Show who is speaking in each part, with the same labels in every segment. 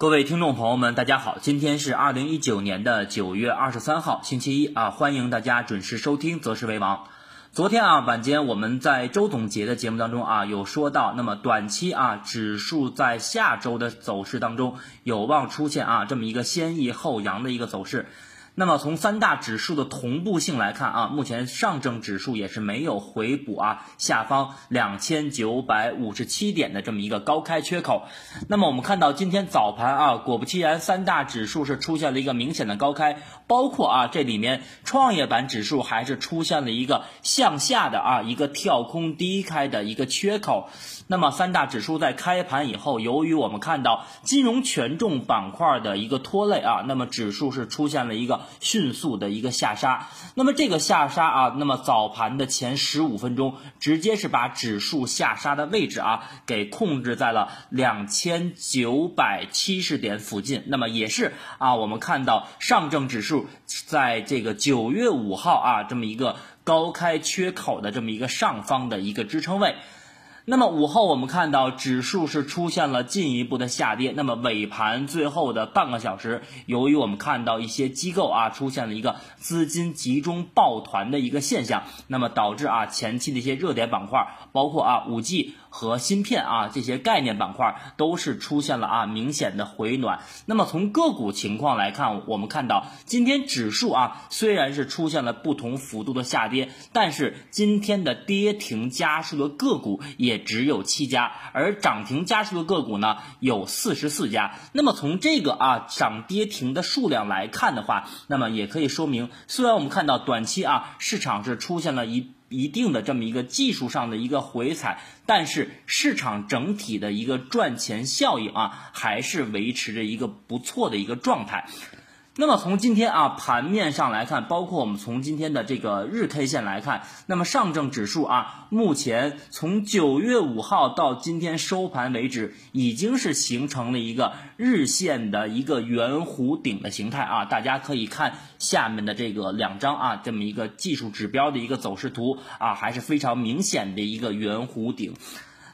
Speaker 1: 各位听众朋友们，大家好，今天是二零一九年的九月二十三号，星期一啊，欢迎大家准时收听《择时为王》。昨天啊，晚间我们在周总结的节目当中啊，有说到，那么短期啊，指数在下周的走势当中有望出现啊这么一个先抑后扬的一个走势。那么从三大指数的同步性来看啊，目前上证指数也是没有回补啊下方两千九百五十七点的这么一个高开缺口。那么我们看到今天早盘啊，果不其然，三大指数是出现了一个明显的高开，包括啊这里面创业板指数还是出现了一个向下的啊一个跳空低开的一个缺口。那么三大指数在开盘以后，由于我们看到金融权重板块的一个拖累啊，那么指数是出现了一个迅速的一个下杀。那么这个下杀啊，那么早盘的前十五分钟，直接是把指数下杀的位置啊给控制在了两千九百七十点附近。那么也是啊，我们看到上证指数在这个九月五号啊这么一个高开缺口的这么一个上方的一个支撑位。那么午后我们看到指数是出现了进一步的下跌，那么尾盘最后的半个小时，由于我们看到一些机构啊出现了一个资金集中抱团的一个现象，那么导致啊前期的一些热点板块，包括啊五 G。和芯片啊这些概念板块都是出现了啊明显的回暖。那么从个股情况来看，我们看到今天指数啊虽然是出现了不同幅度的下跌，但是今天的跌停家数的个股也只有七家，而涨停家数的个股呢有四十四家。那么从这个啊涨跌停的数量来看的话，那么也可以说明，虽然我们看到短期啊市场是出现了一。一定的这么一个技术上的一个回踩，但是市场整体的一个赚钱效应啊，还是维持着一个不错的一个状态。那么从今天啊盘面上来看，包括我们从今天的这个日 K 线来看，那么上证指数啊，目前从九月五号到今天收盘为止，已经是形成了一个日线的一个圆弧顶的形态啊。大家可以看下面的这个两张啊，这么一个技术指标的一个走势图啊，还是非常明显的一个圆弧顶。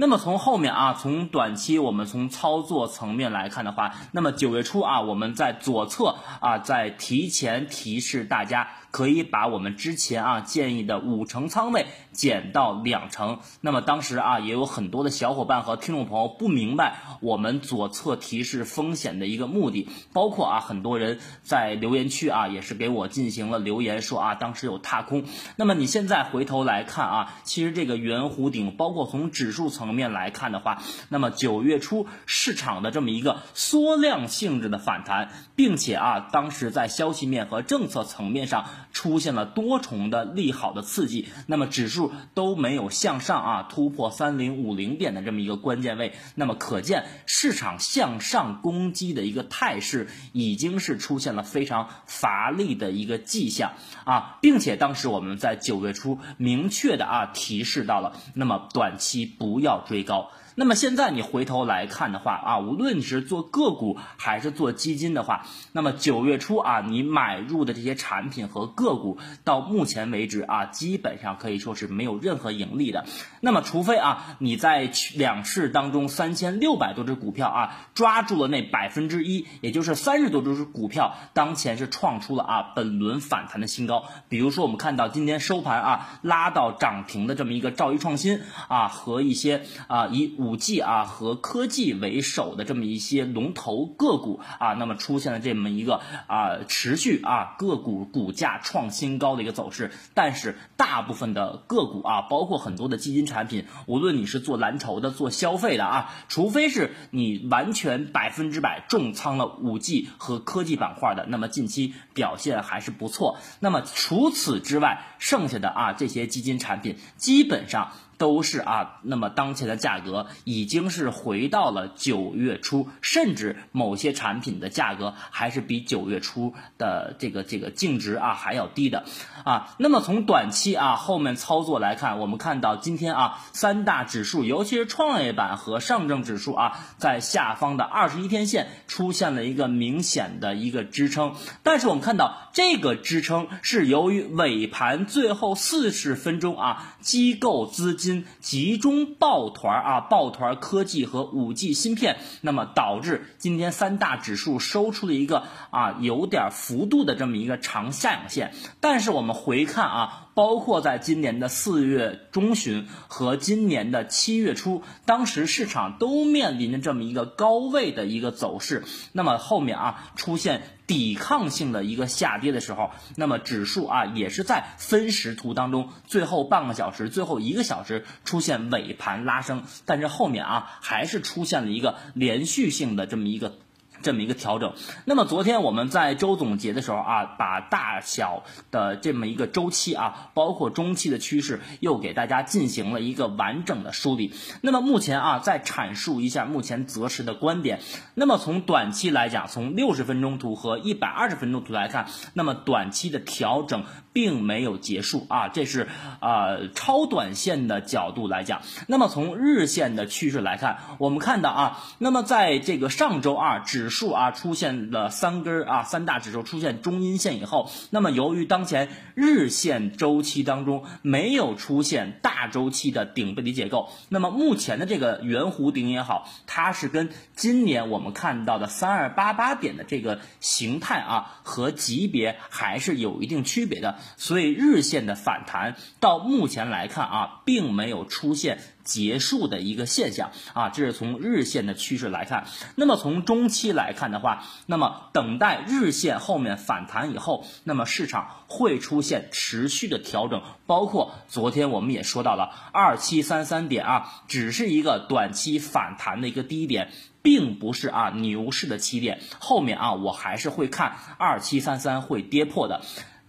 Speaker 1: 那么从后面啊，从短期我们从操作层面来看的话，那么九月初啊，我们在左侧啊，在提前提示大家。可以把我们之前啊建议的五成仓位减到两成。那么当时啊也有很多的小伙伴和听众朋友不明白我们左侧提示风险的一个目的，包括啊很多人在留言区啊也是给我进行了留言说啊当时有踏空。那么你现在回头来看啊，其实这个圆弧顶，包括从指数层面来看的话，那么九月初市场的这么一个缩量性质的反弹，并且啊当时在消息面和政策层面上。出现了多重的利好的刺激，那么指数都没有向上啊突破三零五零点的这么一个关键位，那么可见市场向上攻击的一个态势已经是出现了非常乏力的一个迹象啊，并且当时我们在九月初明确的啊提示到了，那么短期不要追高。那么现在你回头来看的话啊，无论你是做个股还是做基金的话，那么九月初啊，你买入的这些产品和个股到目前为止啊，基本上可以说是没有任何盈利的。那么除非啊，你在两市当中三千六百多只股票啊，抓住了那百分之一，也就是三十多只股票，当前是创出了啊本轮反弹的新高。比如说我们看到今天收盘啊，拉到涨停的这么一个兆易创新啊，和一些啊以五。五 G 啊和科技为首的这么一些龙头个股啊，那么出现了这么一个啊持续啊个股股价创新高的一个走势，但是大部分的个股啊，包括很多的基金产品，无论你是做蓝筹的、做消费的啊，除非是你完全百分之百重仓了五 G 和科技板块的，那么近期表现还是不错。那么除此之外，剩下的啊这些基金产品基本上。都是啊，那么当前的价格已经是回到了九月初，甚至某些产品的价格还是比九月初的这个这个净值啊还要低的啊。那么从短期啊后面操作来看，我们看到今天啊三大指数，尤其是创业板和上证指数啊，在下方的二十一天线出现了一个明显的一个支撑，但是我们看到这个支撑是由于尾盘最后四十分钟啊机构资金。集中抱团啊，抱团科技和五 G 芯片，那么导致今天三大指数收出了一个啊有点幅度的这么一个长下影线。但是我们回看啊，包括在今年的四月中旬和今年的七月初，当时市场都面临着这么一个高位的一个走势，那么后面啊出现。抵抗性的一个下跌的时候，那么指数啊也是在分时图当中，最后半个小时、最后一个小时出现尾盘拉升，但是后面啊还是出现了一个连续性的这么一个。这么一个调整。那么昨天我们在周总结的时候啊，把大小的这么一个周期啊，包括中期的趋势，又给大家进行了一个完整的梳理。那么目前啊，再阐述一下目前择时的观点。那么从短期来讲，从六十分钟图和一百二十分钟图来看，那么短期的调整并没有结束啊，这是啊超短线的角度来讲。那么从日线的趋势来看，我们看到啊，那么在这个上周二指指数啊出现了三根啊，三大指数出现中阴线以后，那么由于当前日线周期当中没有出现大周期的顶背离结构，那么目前的这个圆弧顶也好，它是跟今年我们看到的三二八八点的这个形态啊和级别还是有一定区别的，所以日线的反弹到目前来看啊，并没有出现。结束的一个现象啊，这是从日线的趋势来看。那么从中期来看的话，那么等待日线后面反弹以后，那么市场会出现持续的调整。包括昨天我们也说到了二七三三点啊，只是一个短期反弹的一个低点，并不是啊牛市的起点。后面啊，我还是会看二七三三会跌破的。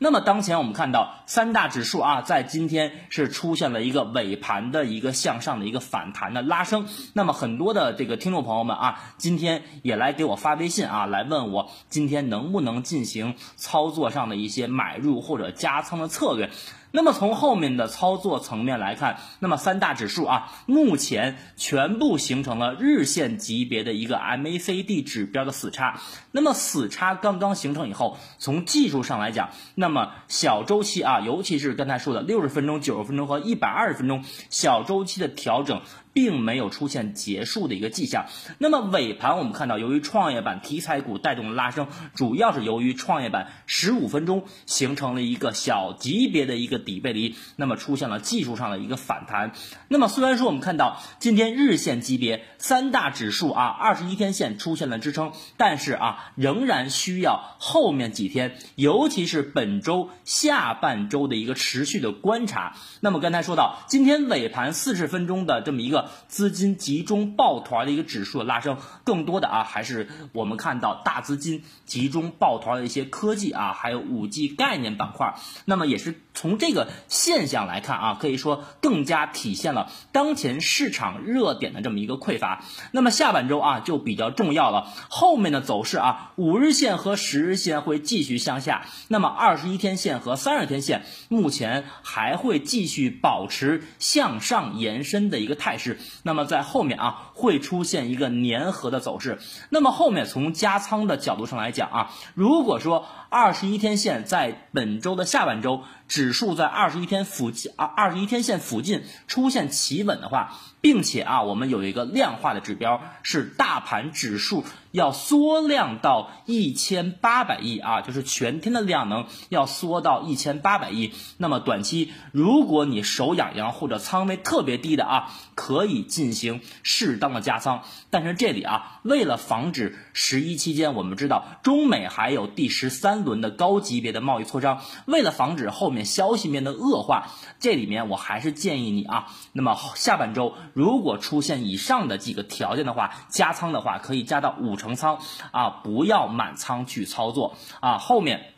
Speaker 1: 那么当前我们看到三大指数啊，在今天是出现了一个尾盘的一个向上的一个反弹的拉升。那么很多的这个听众朋友们啊，今天也来给我发微信啊，来问我今天能不能进行操作上的一些买入或者加仓的策略。那么从后面的操作层面来看，那么三大指数啊，目前全部形成了日线级别的一个 MACD 指标的死叉。那么死叉刚刚形成以后，从技术上来讲，那么小周期啊，尤其是刚才说的六十分钟、九十分钟和一百二十分钟小周期的调整。并没有出现结束的一个迹象。那么尾盘我们看到，由于创业板题材股带动拉升，主要是由于创业板十五分钟形成了一个小级别的一个底背离，那么出现了技术上的一个反弹。那么虽然说我们看到今天日线级别三大指数啊，二十一天线出现了支撑，但是啊，仍然需要后面几天，尤其是本周下半周的一个持续的观察。那么刚才说到今天尾盘四十分钟的这么一个。资金集中抱团的一个指数的拉升，更多的啊还是我们看到大资金集中抱团的一些科技啊，还有五 G 概念板块。那么也是从这个现象来看啊，可以说更加体现了当前市场热点的这么一个匮乏。那么下半周啊就比较重要了，后面的走势啊，五日线和十日线会继续向下，那么二十一天线和三十天线目前还会继续保持向上延伸的一个态势。那么在后面啊会出现一个粘合的走势。那么后面从加仓的角度上来讲啊，如果说二十一天线在本周的下半周指数在二十一天附近啊二十一天线附近出现企稳的话，并且啊我们有一个量化的指标是大盘指数。要缩量到一千八百亿啊，就是全天的量能要缩到一千八百亿。那么短期，如果你手痒痒或者仓位特别低的啊，可以进行适当的加仓。但是这里啊，为了防止十一期间，我们知道中美还有第十三轮的高级别的贸易磋商，为了防止后面消息面的恶化，这里面我还是建议你啊，那么下半周如果出现以上的几个条件的话，加仓的话可以加到五。成仓啊，不要满仓去操作啊，后面。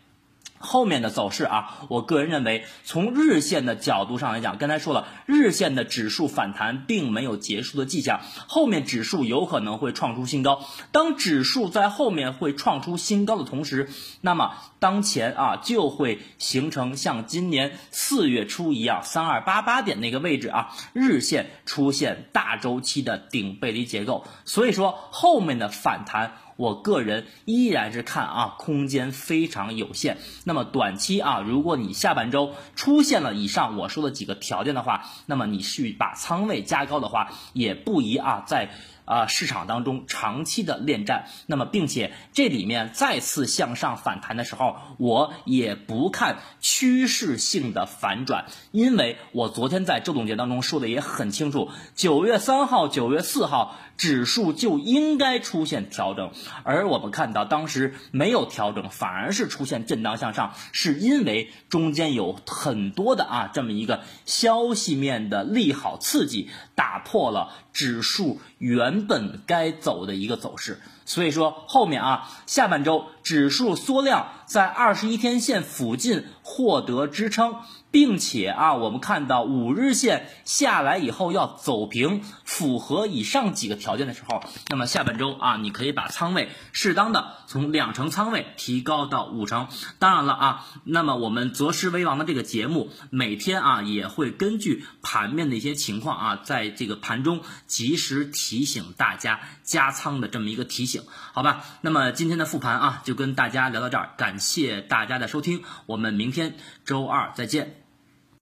Speaker 1: 后面的走势啊，我个人认为，从日线的角度上来讲，刚才说了，日线的指数反弹并没有结束的迹象，后面指数有可能会创出新高。当指数在后面会创出新高的同时，那么当前啊就会形成像今年四月初一样，三二八八点那个位置啊，日线出现大周期的顶背离结构。所以说后面的反弹。我个人依然是看啊，空间非常有限。那么短期啊，如果你下半周出现了以上我说的几个条件的话，那么你去把仓位加高的话，也不宜啊在。啊，市场当中长期的恋战，那么并且这里面再次向上反弹的时候，我也不看趋势性的反转，因为我昨天在周总结当中说的也很清楚，九月三号、九月四号指数就应该出现调整，而我们看到当时没有调整，反而是出现震荡向上，是因为中间有很多的啊这么一个消息面的利好刺激，打破了指数原。原本该走的一个走势，所以说后面啊，下半周指数缩量在二十一天线附近获得支撑。并且啊，我们看到五日线下来以后要走平，符合以上几个条件的时候，那么下半周啊，你可以把仓位适当的从两成仓位提高到五成。当然了啊，那么我们择时为王的这个节目，每天啊也会根据盘面的一些情况啊，在这个盘中及时提醒大家加仓的这么一个提醒，好吧？那么今天的复盘啊，就跟大家聊到这儿，感谢大家的收听，我们明天周二再见。